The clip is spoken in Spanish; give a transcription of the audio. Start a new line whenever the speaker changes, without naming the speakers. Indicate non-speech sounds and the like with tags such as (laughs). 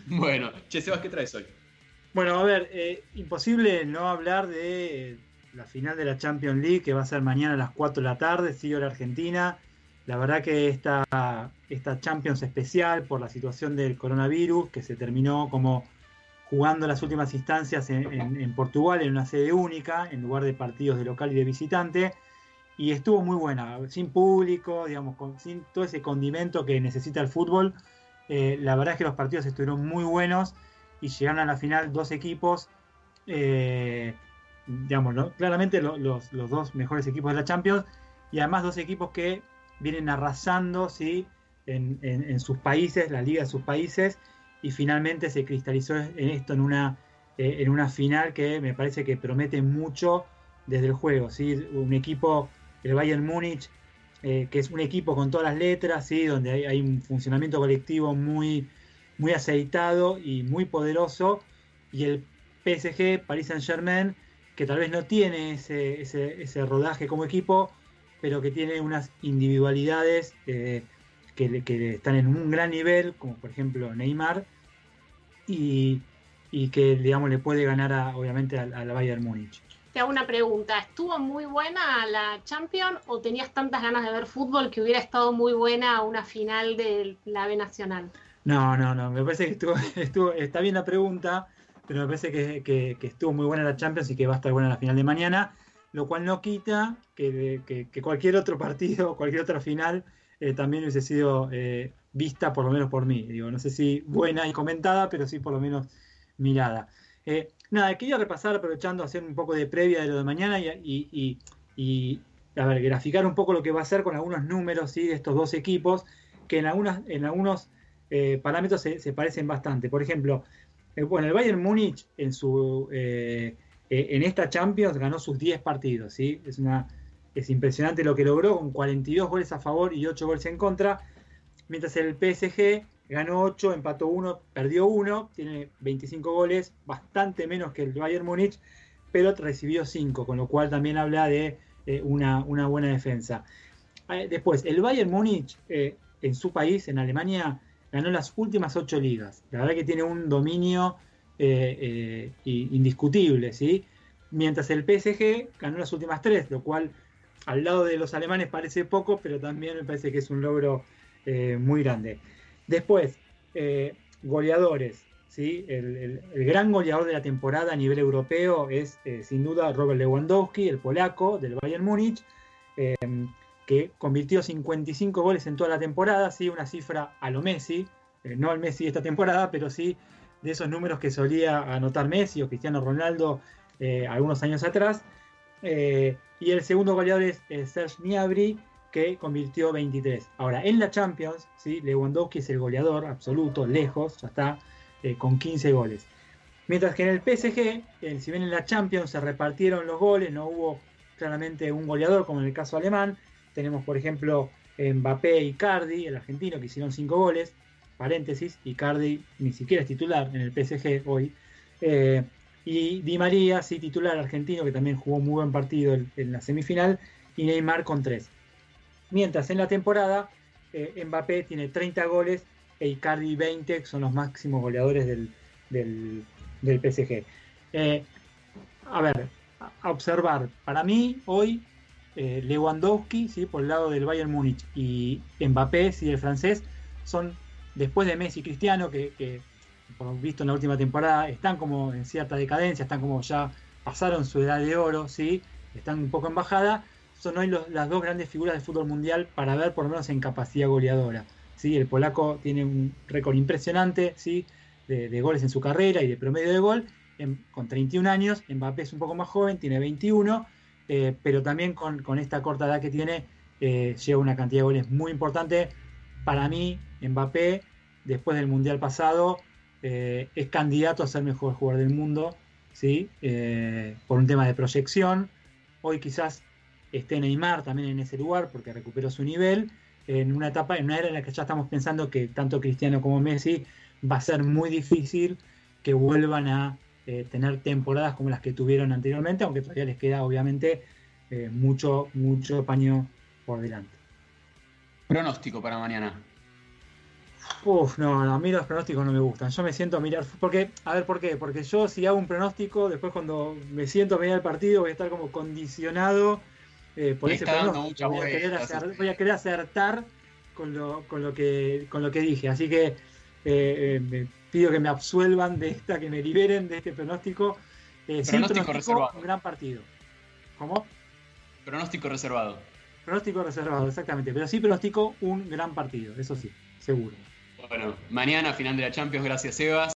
(laughs) bueno, che, Sebas, ¿qué traes hoy?
Bueno, a ver, eh, imposible no hablar de la final de la Champions League que va a ser mañana a las 4 de la tarde, sigue la Argentina. La verdad que esta, esta Champions especial por la situación del coronavirus, que se terminó como jugando las últimas instancias en, Portugal en una sede única, en lugar de partidos de local y de visitante, y estuvo muy buena, sin público, digamos, sin todo ese condimento que necesita el fútbol. Eh, la verdad es que los partidos estuvieron muy buenos y llegaron a la final dos equipos, eh, digamos, claramente los, dos mejores equipos de la Champions y además dos equipos que vienen arrasando ¿sí? en, sus países, la liga de sus países, y finalmente se cristalizó en esto en una, eh, en una final que me parece que promete mucho desde el juego. ¿sí? Un equipo, el Bayern Múnich, eh, que es un equipo con todas las letras, ¿sí? donde hay, un funcionamiento colectivo muy muy aceitado y muy poderoso. Y el PSG, Paris Saint Germain, que tal vez no tiene ese, ese, rodaje como equipo, pero que tiene unas individualidades eh, que, que, están en un gran nivel, como por ejemplo Neymar, y, y que digamos le puede ganar a, obviamente al, al Bayern Múnich.
Te hago una pregunta, ¿estuvo muy buena la Champions o tenías tantas ganas de ver fútbol que hubiera estado muy buena una final de la B Nacional?
No, no, no. Me parece que estuvo, (laughs) estuvo está bien la pregunta, pero me parece que, estuvo muy buena la Champions y que va a estar buena la final de mañana, lo cual no quita que, cualquier otro partido, (laughs) cualquier otra final, eh, también hubiese sido eh, vista por lo menos por mí. Digo, no sé si buena y comentada, pero sí por lo menos mirada. Eh, nada, quería repasar, aprovechando, hacer un poco de previa de lo de mañana y, y, ver, graficar un poco lo que va a hacer con algunos números ¿sí? de estos dos equipos, que en, algunas, en algunos eh, parámetros se, parecen bastante. Por ejemplo, eh, bueno, el Bayern Múnich en su eh, en esta Champions ganó sus 10 partidos, ¿sí? Es una es impresionante lo que logró con 42 goles a favor y 8 goles en contra, mientras el PSG ganó 8, empató 1, perdió 1, tiene 25 goles, bastante menos que el Bayern Múnich, pero recibió 5, con lo cual también habla de una, una, buena defensa. Después, el Bayern Múnich en su país, en Alemania, ganó las últimas ocho ligas. La verdad que tiene un dominio eh, eh, indiscutible, ¿sí? Mientras el PSG ganó las últimas tres, lo cual al lado de los alemanes parece poco, pero también me parece que es un logro eh, muy grande. Después, goleadores, ¿sí? El, gran goleador de la temporada a nivel europeo es sin duda Robert Lewandowski, el polaco del Bayern Múnich que convirtió 55 goles en toda la temporada, sí, una cifra a lo Messi, eh, no al Messi esta temporada, pero sí de esos números que solía anotar Messi o Cristiano Ronaldo eh, algunos años atrás. Eh, y el segundo goleador es Serge Gnabry, que convirtió 23. Ahora, en la Champions, ¿sí? Lewandowski es el goleador absoluto, lejos, ya está, con 15 goles. Mientras que en el PSG, si bien en la Champions se repartieron los goles, no hubo claramente un goleador como en el caso alemán, tenemos, por ejemplo, Mbappé y Cardi, el argentino, que hicieron cinco goles. Paréntesis, Icardi ni siquiera es titular en el PSG hoy. Eh, y Di María, sí, titular argentino, que también jugó muy buen partido en, la semifinal. Y Neymar con tres. Mientras en la temporada, eh, Mbappé tiene 30 goles e Icardi 20, que son los máximos goleadores del, del, PSG. Eh, a ver, a observar. Para mí, hoy eh, Lewandowski, ¿sí? por el lado del Bayern Múnich, y Mbappé, ¿sí? el francés, son después de Messi y Cristiano, que, por visto en la última temporada están como en cierta decadencia, están como ya pasaron su edad de oro, ¿sí? están un poco en bajada, son hoy las dos grandes figuras del fútbol mundial para ver por lo menos en capacidad goleadora. ¿sí? El polaco tiene un récord impresionante ¿sí? de, goles en su carrera y de promedio de gol, con 31 años, Mbappé es un poco más joven, tiene 21, eh, pero también con, esta corta edad que tiene, eh, lleva una cantidad de goles muy importante. Para mí, Mbappé, después del Mundial pasado, eh, es candidato a ser mejor jugador del mundo, ¿sí? por un tema de proyección. Hoy quizás esté Neymar también en ese lugar porque recuperó su nivel. En una etapa, en una era en la que ya estamos pensando que tanto Cristiano como Messi va a ser muy difícil que vuelvan a eh, tener temporadas como las que tuvieron anteriormente, aunque todavía les queda obviamente eh, mucho, mucho paño por delante.
Pronóstico para mañana.
Uf, no, no, a mí los pronósticos no me gustan. Yo me siento a mirar. Porque, a ver, ¿por qué? Porque yo, si hago un pronóstico, después cuando me siento a mirar el partido, voy a estar como condicionado eh, por ese pronóstico. Voy a, querer
vuelta,
acer- voy a querer acertar con lo, con lo, que, con lo que dije. Así que eh, eh, me pido que me absuelvan de esta, que me liberen de este pronóstico. Eh,
Pronóstico reservado.
un gran partido. ¿Cómo?
Pronóstico reservado.
Pronóstico reservado, exactamente. Pero sí pronostico un gran partido, eso sí, seguro.
Bueno, mañana final de la Champions, gracias Sebas.